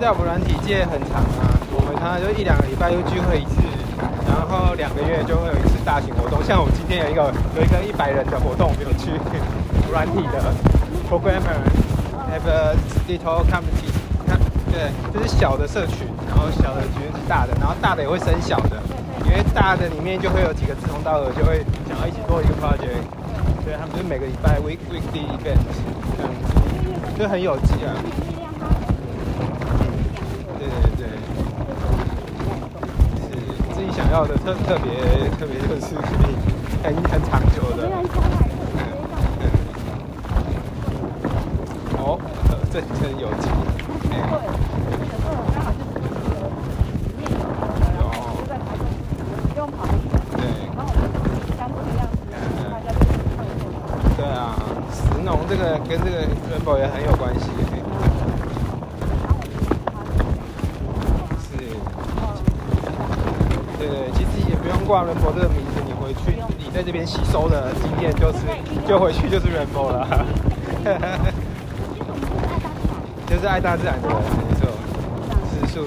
在我们软体界很长啊，我们常常就一两个礼拜就聚会一次，然后两个月就会有一次大型活动。像我们今天有一个有一个一百人的活动，我们有去软体的 programmer have a little community，看对，就是小的社群，然后小的局是大的，然后大的也会生小的，因为大的里面就会有几个志同道合，就会想要一起做一个 project，所以他们就是每个礼拜 week weekly event 这样子，就很有机啊。跳的特特别特别就是很很长挂 Rainbow 这个名字，你回去你在这边吸收的经验就是就回去就是 Rainbow 了。就是爱大自然的人，没错，吃素，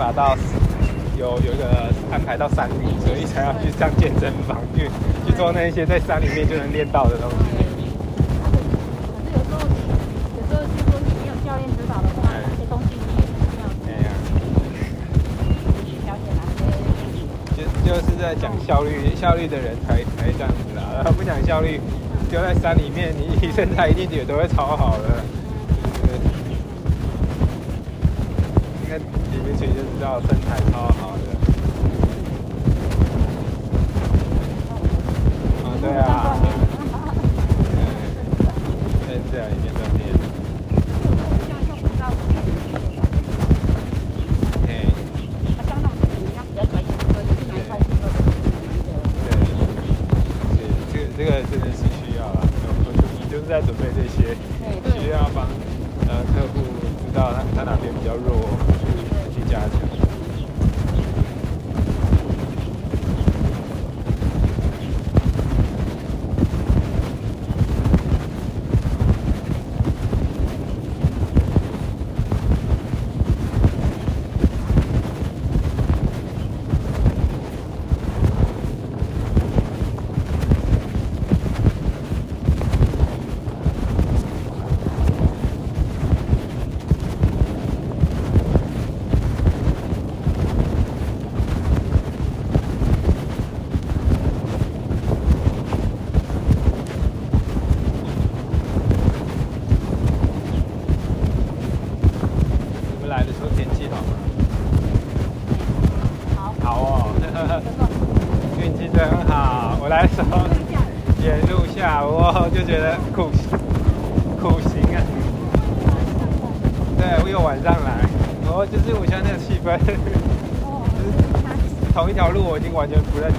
爬到有有一个安排到山里，所以才要去上健身房去去做那些在山里面就能练到的东西。是有时候，有时候你没有教练指导的话，那些东西你也是这样。呀。就就是在讲效率，效率的人才才这样子啦。然后不讲效率，丢在山里面，你你身材一定也都会超好的。一起就是知道身材超好的。啊，对啊。对。对，这样一点都没。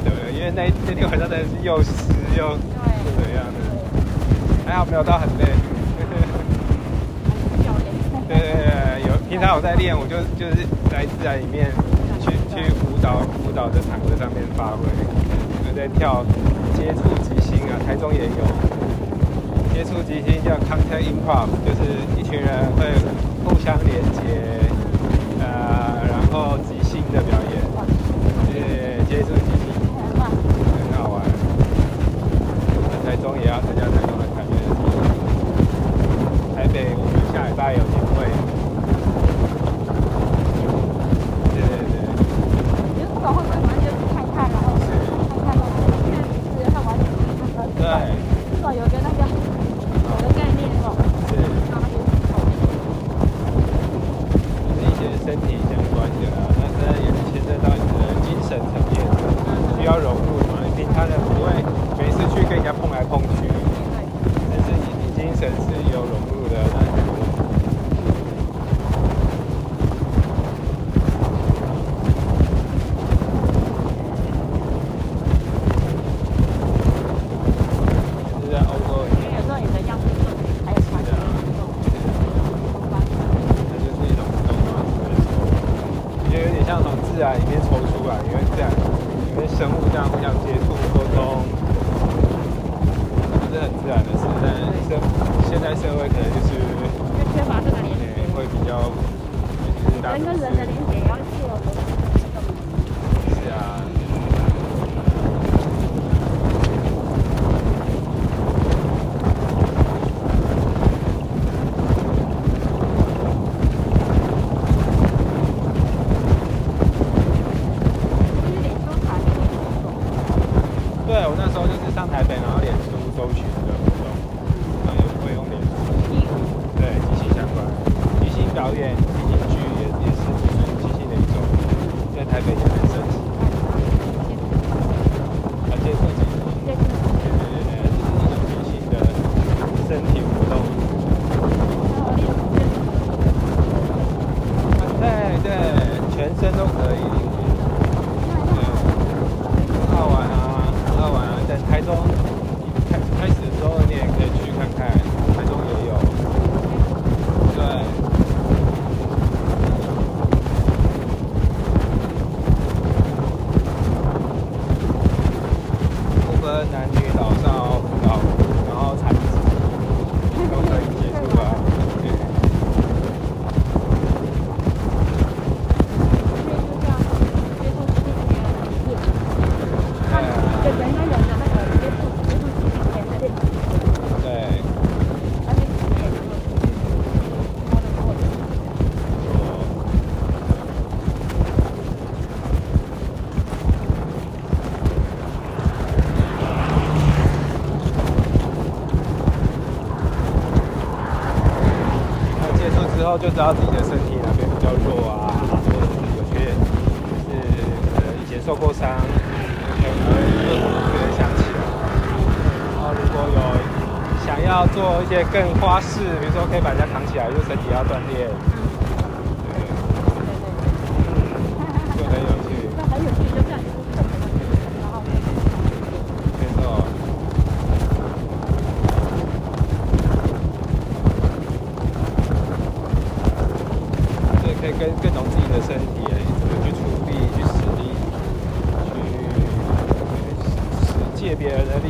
对，因为那那天晚上真的是又湿又怎样的，还好没有到很累。对对对，有平常我在练，我就就是在自然里面去去舞蹈舞蹈的场子上面发挥，就在跳接触即兴啊，台中也有接触即兴叫 Contemporary，就是一群人会互相连接，呃，然后。大家再用来看月球。台北，我们下礼拜有机会。就知道自己的身体哪边比较弱啊，或者有些，就是以前受过伤，可能会然想起来，然后如果有想要做一些更花式，比如说可以把人家扛起来，就身体要锻炼。更更懂自己的身体怎么去处理去使力去借别人的力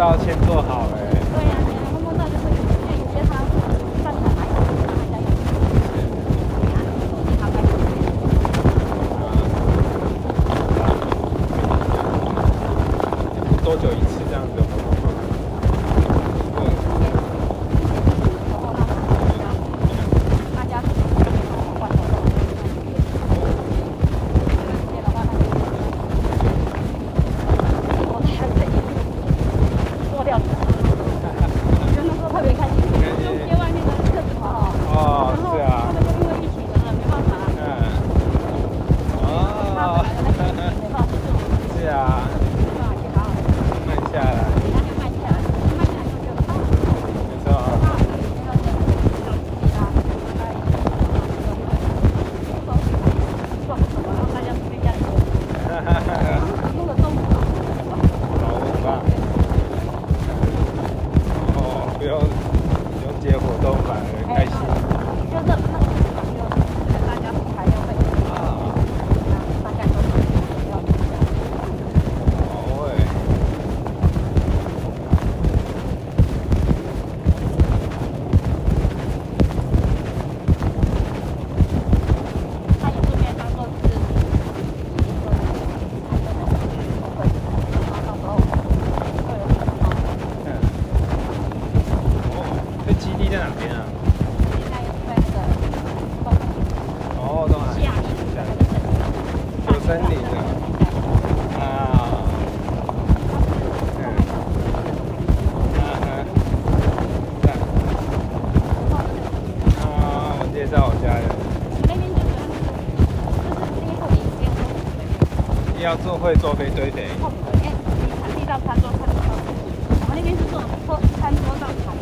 道先做好。要坐会坐飞堆的。你餐桌我们那边是坐餐桌到床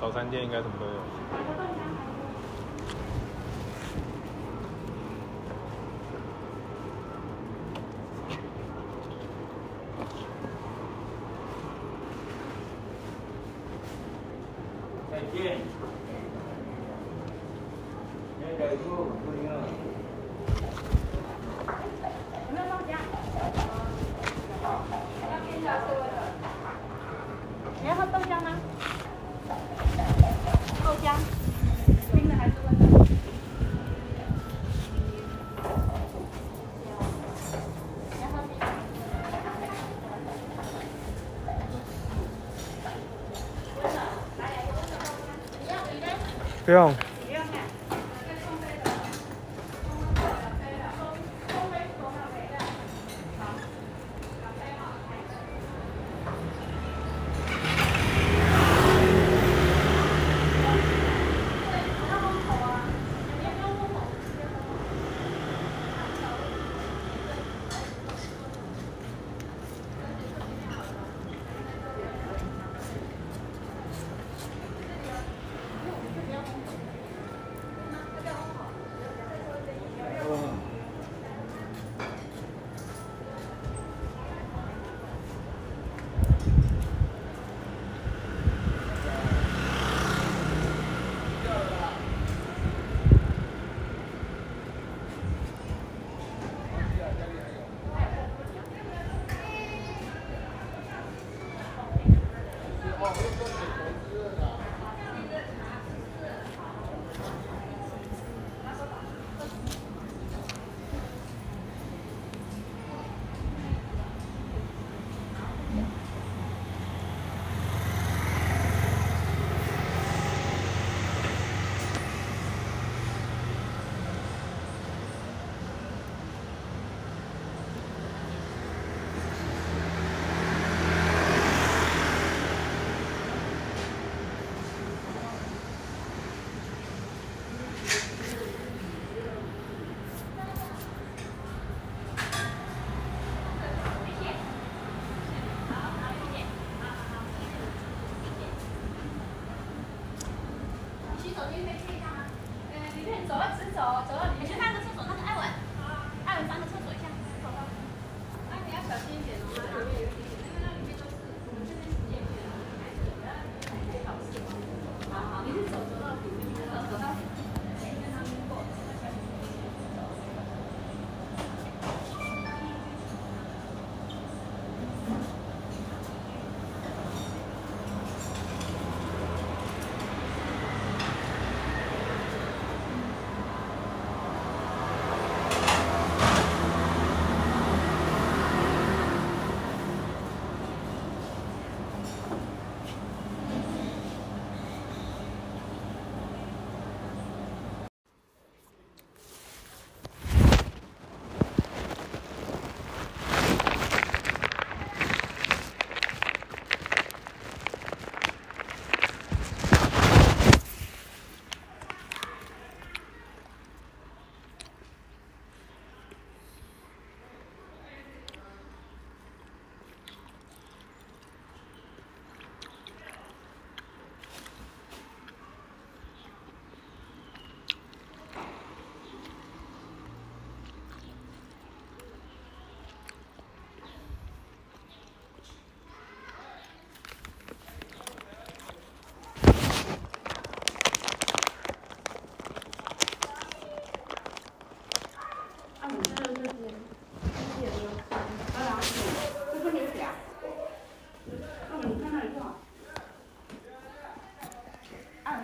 早餐店应该什么都有。phải Não, eu também.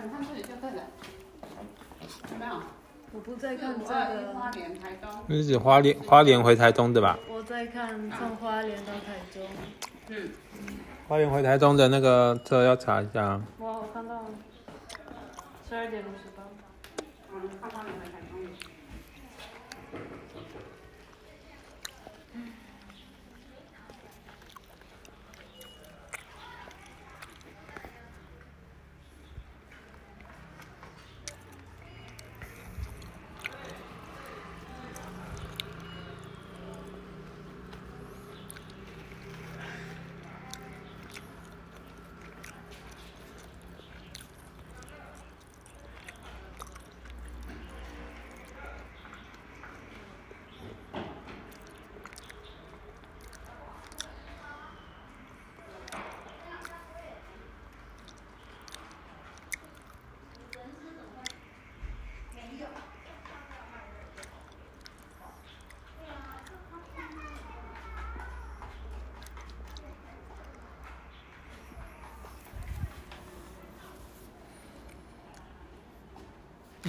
看这里就对了，有没有？我不在看这个。花莲台东。你是花莲花莲回台东的吧？我在看从花莲到台中。嗯。花莲回台东的那个车要查一下。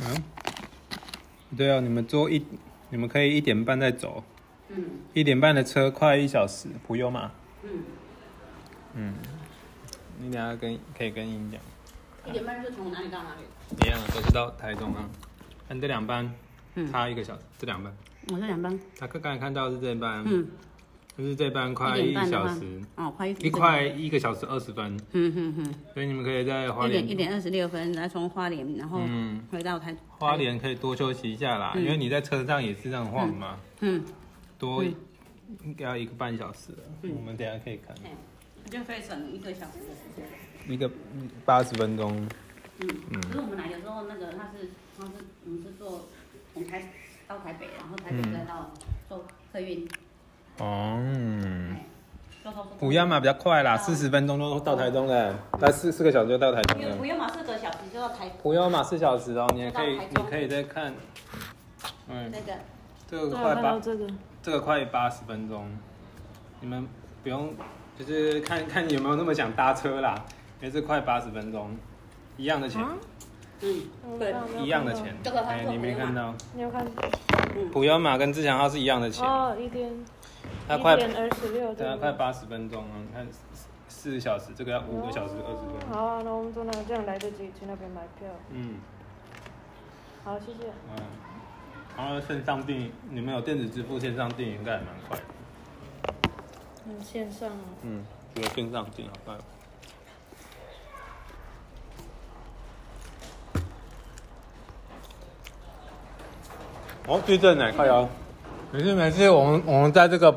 嗯，对啊，你们坐一，你们可以一点半再走，嗯。一点半的车快一小时，不用嘛。嗯，嗯，你等下跟可以跟你讲，一点半是从哪里到哪里？一样都是到台中啊。看这两班嗯。差一个小时，这两班，我这两班。他刚刚才看到是这班，嗯，就是这班快一小时，哦，快一一块一个小时二十分，嗯哼哼，所以你们可以在花一点一莲，点二十六分，然后从花莲，然后嗯，回到台花，莲可以多休息一下啦，嗯。因为你在车上也是这样晃嘛，嗯，多嗯应该要一个半小时我们等一下可以看。嘿就可以省一个小时的时间。一个八十分钟，嗯，嗯。可是我们来的时候，那个他是他是我们是坐从台到台北，然后台北嗯。再到坐客运，哦。哎，坐高速公路普亚马比较快啦，四十分钟就到台中了，那四四个小时就到台中了。不用。不用嘛，四个小时就到台普亚马四小时哦，你也可以你可以再看，嗯，那个。这个快八这个，这个快八十分钟，你们不用，就是看 看你有没有那么想搭车啦，也是快八十分钟，一样的钱，啊？嗯，对，一样的钱，这个它哎，做你没看到，你有看？普亚马跟自强号是一样的钱，哦，一点，它快一点二十六，对啊，快八十分钟啊，你看四四个小时，这个要五个小时二十分，好啊，那我们坐那这样来得及去那边买票。嗯。好，谢谢。嗯，然后线上订，你们有电子支付，线上订应该也蛮快的。嗯，线上啊。嗯，觉得线上订好快。哦，地震呢，快摇！没事没事，我们我们在这个